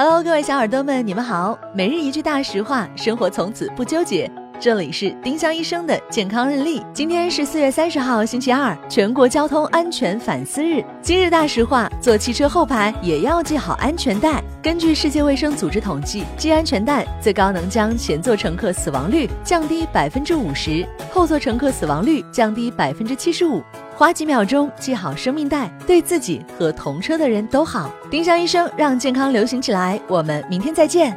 Hello，各位小耳朵们，你们好。每日一句大实话，生活从此不纠结。这里是丁香医生的健康日历。今天是四月三十号，星期二，全国交通安全反思日。今日大实话：坐汽车后排也要系好安全带。根据世界卫生组织统计，系安全带最高能将前座乘客死亡率降低百分之五十，后座乘客死亡率降低百分之七十五。花几秒钟系好生命带，对自己和同车的人都好。丁香医生让健康流行起来，我们明天再见。